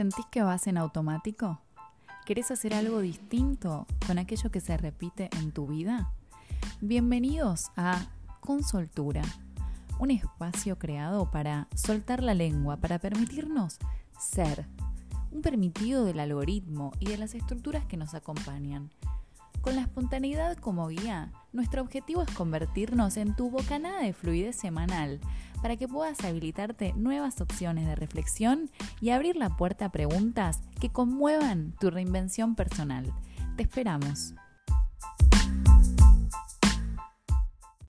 ¿Sentís que vas en automático? ¿Querés hacer algo distinto con aquello que se repite en tu vida? Bienvenidos a Consoltura, un espacio creado para soltar la lengua, para permitirnos ser, un permitido del algoritmo y de las estructuras que nos acompañan. Con la espontaneidad como guía, nuestro objetivo es convertirnos en tu bocanada de fluidez semanal para que puedas habilitarte nuevas opciones de reflexión y abrir la puerta a preguntas que conmuevan tu reinvención personal. Te esperamos.